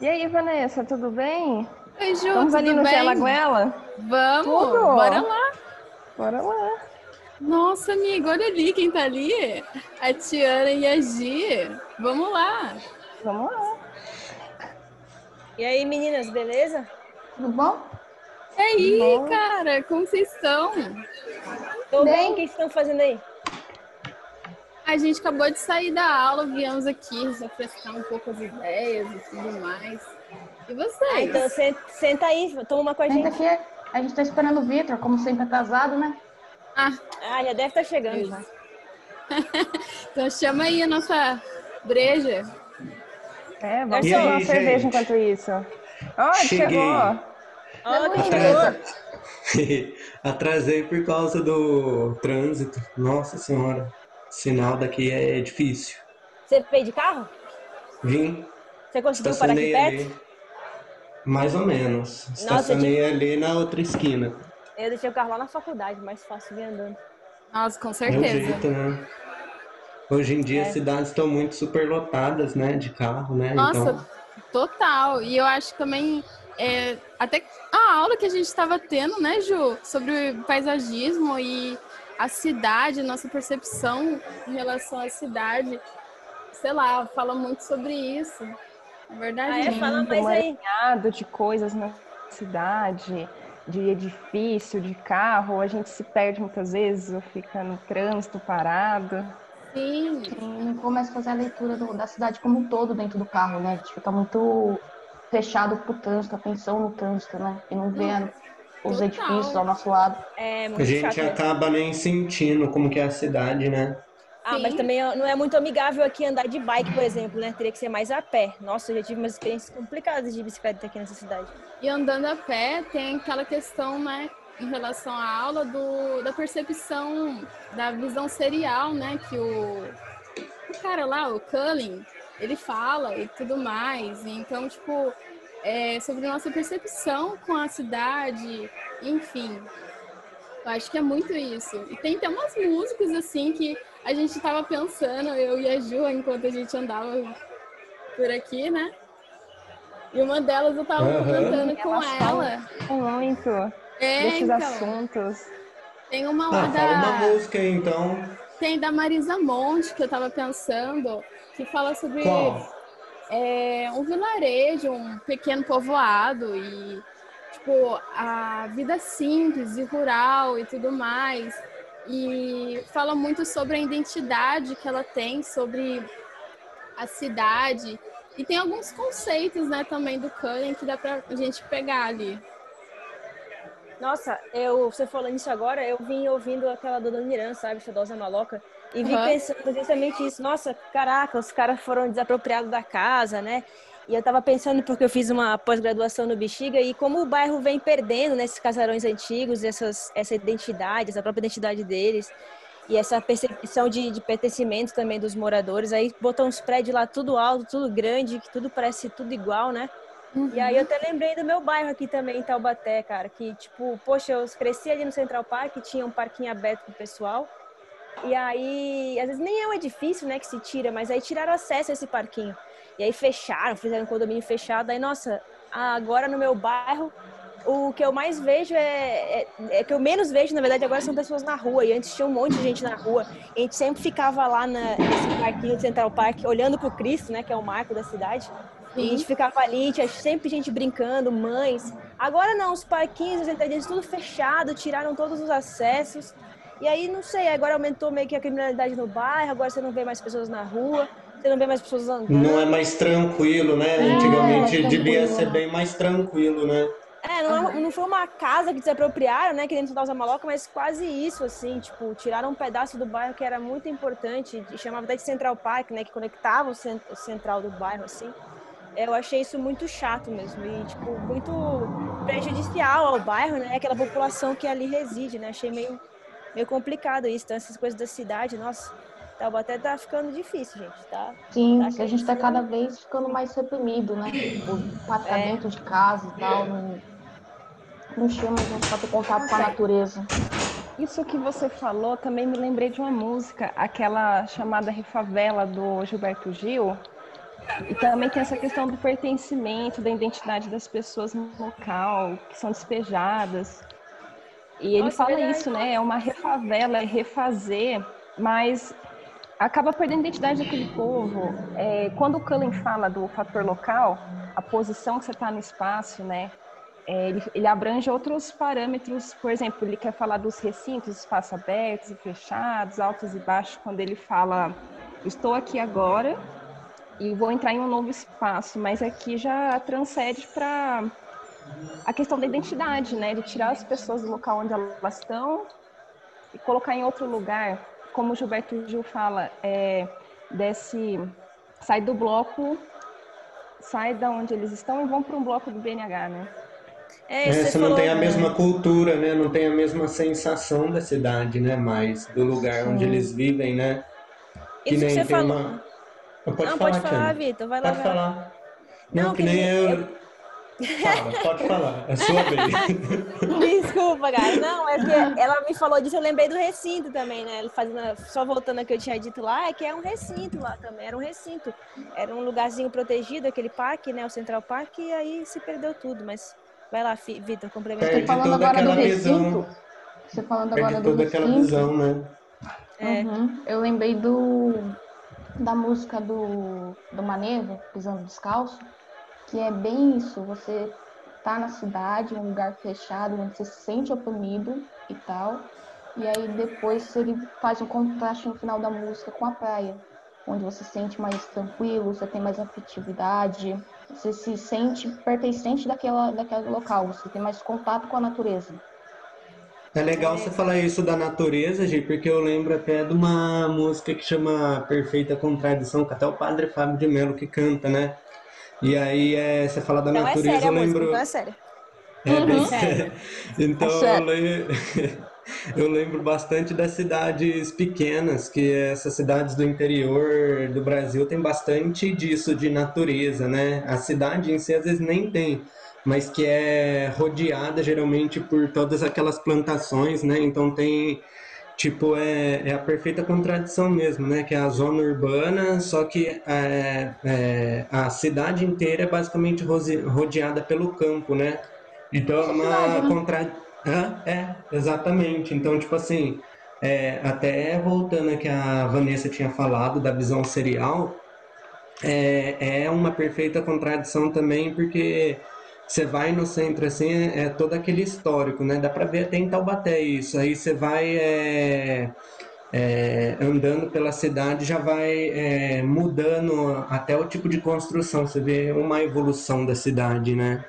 E aí, Vanessa, tudo bem? Oi, Ju, Estamos ali no bem? Gela Guela? Vamos, Tudo. bora lá. Bora lá. Nossa, amigo, olha ali quem tá ali. A Tiana e a Gi. Vamos lá. Vamos lá. E aí, meninas, beleza? Tudo bom? E aí, Bom. cara, como vocês estão? Tô Bem. bem, o que vocês estão fazendo aí? A gente acabou de sair da aula, viemos aqui refrescar um pouco as ideias e tudo mais. E vocês? Ah, então senta, aí, toma uma com a Senta gente. aqui, a gente tá esperando o Vitor, como sempre atrasado, né? Ah, Ah, já deve estar chegando. Isso. então chama aí a nossa breja. É, vamos E tomar aí, uma cerveja gente? enquanto isso. Ó, Cheguei. chegou. Ó, que Atrasei. Atrasei por causa do trânsito. Nossa senhora. Sinal daqui é difícil. Você veio de carro? Vim, Você conseguiu parar aqui perto? ali. Mais ou menos. Estacionei ali na outra esquina. Eu deixei o carro lá na faculdade, mais fácil vir andando. Nossa, com É um certeza. jeito, né? Hoje em dia É. as cidades estão muito superlotadas, né? De carro, né? Nossa, Então, total. E eu acho que também, é, até a aula que a gente estava tendo, né, Ju, sobre paisagismo e a cidade, nossa percepção em relação à cidade, sei lá, fala muito sobre isso. É verdade. Ah, é? Fala mais um aí. de coisas na cidade, de edifício, de carro. A gente se perde muitas vezes ou fica no trânsito parado. Sim. Não começa a fazer a leitura do- da cidade como um todo dentro do carro, né? A gente fica muito fechado pro trânsito, atenção no trânsito, né? E não vê a- os Total. edifícios ao nosso lado. É muito a gente chato. acaba nem sentindo como que é a cidade, né? Ah, mas Sim. também não é muito amigável aqui andar de bike, por exemplo, né? Teria que ser mais a pé. Nossa, eu já tive umas experiências complicadas de bicicleta aqui nessa cidade. E andando a pé tem aquela questão, né, em relação à aula do, da percepção da visão serial, né, que o, o cara lá, o Cullen, ele fala e tudo mais. E Então, tipo, é sobre nossa percepção com a cidade, enfim. Eu acho que é muito isso. E tem até umas músicas, assim, que a gente tava pensando, eu e a Ju, enquanto a gente andava por aqui, né? E uma delas eu tava Aham. comentando com ela. Muito É, desses então, assuntos. tem uma lá Ah, fala uma da. música aí, então. Tem da Marisa Monte, que eu tava pensando, que fala sobre Qual? É, um vilarejo, um pequeno povoado e tipo a vida simples e rural e tudo mais. E fala muito sobre a identidade que ela tem sobre a cidade. E tem alguns conceitos, né, também do Cullen que dá pra gente pegar ali. Nossa, eu, você falando isso agora, eu vim ouvindo aquela do Dona Irã, sabe? Saudosa Maloca. E vim Aham. pensando justamente isso. Nossa, caraca, os caras foram desapropriados da casa, né? E eu tava pensando, porque eu fiz uma pós-graduação no Bexiga, e como o bairro vem perdendo nesses casarões antigos, essas, essa identidade, essa própria identidade deles, e essa percepção de, de pertencimento também dos moradores. Aí botam uns prédios lá tudo alto, tudo grande, que tudo parece tudo igual, né? E aí eu até lembrei do meu bairro aqui também, em Taubaté, cara, que tipo, poxa, eu cresci ali no Central Park, tinha um parquinho aberto pro pessoal. E aí, às vezes nem é um edifício, né, que se tira, mas aí tiraram acesso a esse parquinho. E aí fecharam, fizeram um condomínio fechado. Aí, nossa, agora no meu bairro, o que eu mais vejo é, é, é que eu menos vejo, na verdade, agora são pessoas na rua. E antes tinha um monte de gente na rua. E a gente sempre ficava lá na, nesse parquinho do Central Park, olhando pro Cristo, né, que é o marco da cidade. E a gente ficava ali, tinha sempre gente brincando, mães. Agora não, os parquinhos, os entradinhos, tudo fechado, tiraram todos os acessos. E aí, não sei, agora aumentou meio que a criminalidade no bairro, agora você não vê mais pessoas na rua, você não vê mais pessoas andando. Não é mais tranquilo, né? Antigamente é devia ser bem mais tranquilo, né? É, não, é- não foi uma casa que desapropriaram, né, que dentro da Maloca, mas quase isso, assim, tipo, tiraram um pedaço do bairro que era muito importante, chamava até de Central Park, né, que conectava o, cen- o central do bairro, assim. Eu achei isso muito chato mesmo, e, tipo, muito prejudicial ao bairro, né, aquela população que ali reside, né, achei meio, meio complicado isso, então essas coisas da cidade, nossa, Taubaté tá ficando difícil, gente, tá? Sim, Tá que a gente tá cada vez ficando mais reprimido, né? O pra ficar É. dentro de casa e tal, não, não chama a gente pra ter contato com a natureza. Isso que você falou, também me lembrei de uma música, aquela chamada Refavela do Gilberto Gil. E também tem essa questão do pertencimento, da identidade das pessoas no local, que são despejadas. E ele Nossa, fala verdade. isso, né? É uma refavela, é refazer, mas acaba perdendo a identidade daquele povo. É, quando o Cullen fala do fator local, a posição que você está no espaço, né? é, ele, ele abrange outros parâmetros, por exemplo, ele quer falar dos recintos, espaços abertos e fechados, altos e baixos, quando ele fala, estou aqui agora e vou entrar em um novo espaço, mas aqui já transcende para a questão da identidade, né? De tirar as pessoas do local onde elas estão e colocar em outro lugar. Como o Gilberto Gil fala, é, desse, sai do bloco, sai da onde eles estão e vão para um bloco do BNH, né? É, É, você você não falou, tem a mesma cultura, né? Não tem a mesma sensação da cidade, né? Mais do lugar onde eles vivem, né? Que Isso que nem você tem falou. uma. Pode Não, falar, pode falar. Vitor. Vai lá, Pode vai falar. Não, Não, que que nem nem- eu. Fala, pode falar. É sua vez. Desculpa, cara. Não, é que ela me falou disso, eu lembrei do recinto também, né? Ele Fazendo, só voltando ao que eu tinha dito lá, é que é um recinto lá também, era um recinto. Era um lugarzinho protegido, aquele parque, né? O Central Park, e aí se perdeu tudo. Mas vai lá, Vitor, complementa. Você falando toda agora do recinto, você falando agora do toda aquela recinto, visão, né? É. Uhum. Eu lembrei do da música do, do Manevo, Pisando Descalço, que é bem isso, você tá na cidade, um lugar fechado, onde você se sente oprimido e tal, e aí depois ele faz um contraste no final da música com a praia, onde você se sente mais tranquilo, você tem mais afetividade, você se sente pertencente daquela, daquele local, você tem mais contato com a natureza. É legal você falar isso da natureza, Gi, porque eu lembro até de uma música que chama Perfeita Contradição, que até o padre Fábio de Mello que canta, né? E aí é, você fala da Então é natureza, séria a eu música, lembro. então é séria. É bem Uhum. sério. Então É eu, sério. le- eu lembro bastante das cidades pequenas, que essas cidades do interior do Brasil tem bastante disso de natureza, né? A cidade em si às vezes nem tem, mas que é rodeada geralmente por todas aquelas plantações, né? Então tem Tipo, é, é a perfeita contradição mesmo, né? Que é a zona urbana, só que é, é, a cidade inteira é basicamente rodeada pelo campo, né? Então é uma né? contra... Hã? É, exatamente. Então, tipo assim, é, até voltando a que a Vanessa tinha falado da visão serial, é, é uma perfeita contradição também, porque você vai no centro assim, é, é todo aquele histórico, né? Dá pra ver até em Taubaté isso. Aí você vai é, é, andando pela cidade, já vai é, mudando até o tipo de construção. Você vê uma evolução da cidade, né?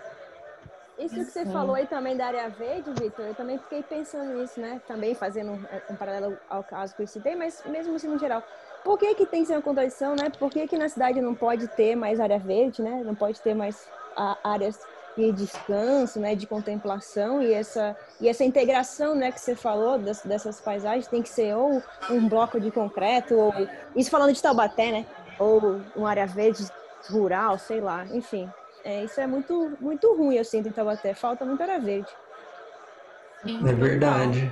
Isso que você falou aí também da área verde, Vitor, eu também fiquei pensando nisso, né? Também fazendo um, um paralelo ao caso que eu citei, mas mesmo assim no geral. Por que, que tem que ser uma contradição, né? Por que, que na cidade não pode ter mais área verde, né? Não pode ter mais áreas de descanso, né? De contemplação e essa, e essa integração, né? Que você falou das, dessas paisagens tem que ser ou um bloco de concreto, ou... Isso falando de Taubaté, né? Ou uma área verde rural, sei lá, enfim. É, isso é muito, muito ruim, eu sinto em Taubaté. Falta muito área verde. É verdade.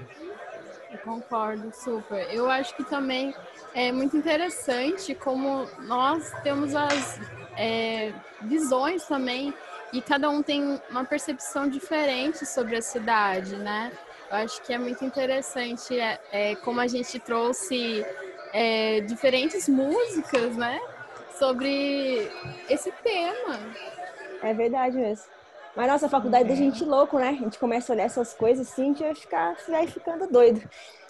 Eu concordo super. Eu acho que também é muito interessante como nós temos as é, visões também e cada um tem uma percepção diferente sobre a cidade, né? Eu acho que é muito interessante é, é, como a gente trouxe é, diferentes músicas, né? Sobre esse tema. É verdade mesmo. Mas nossa, a faculdade deixa a gente louco, né? A gente começa a olhar essas coisas assim, a gente vai, ficar, vai ficando doido.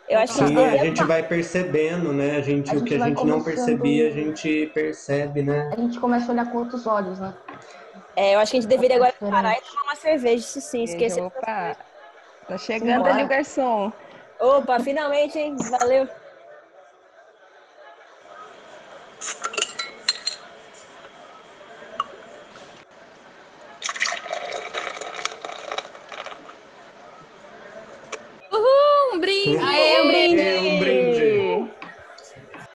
Eu acho que Sim, a a gente gente vai percebendo, né? A gente, A o que gente a gente não começando- percebia, a gente percebe, né? A gente começa a olhar com outros olhos, né? É, eu acho que a gente deveria agora parar e tomar uma cerveja, isso sim, esquecer. Opa, tá chegando ali o garçom. Opa, finalmente, hein? Valeu.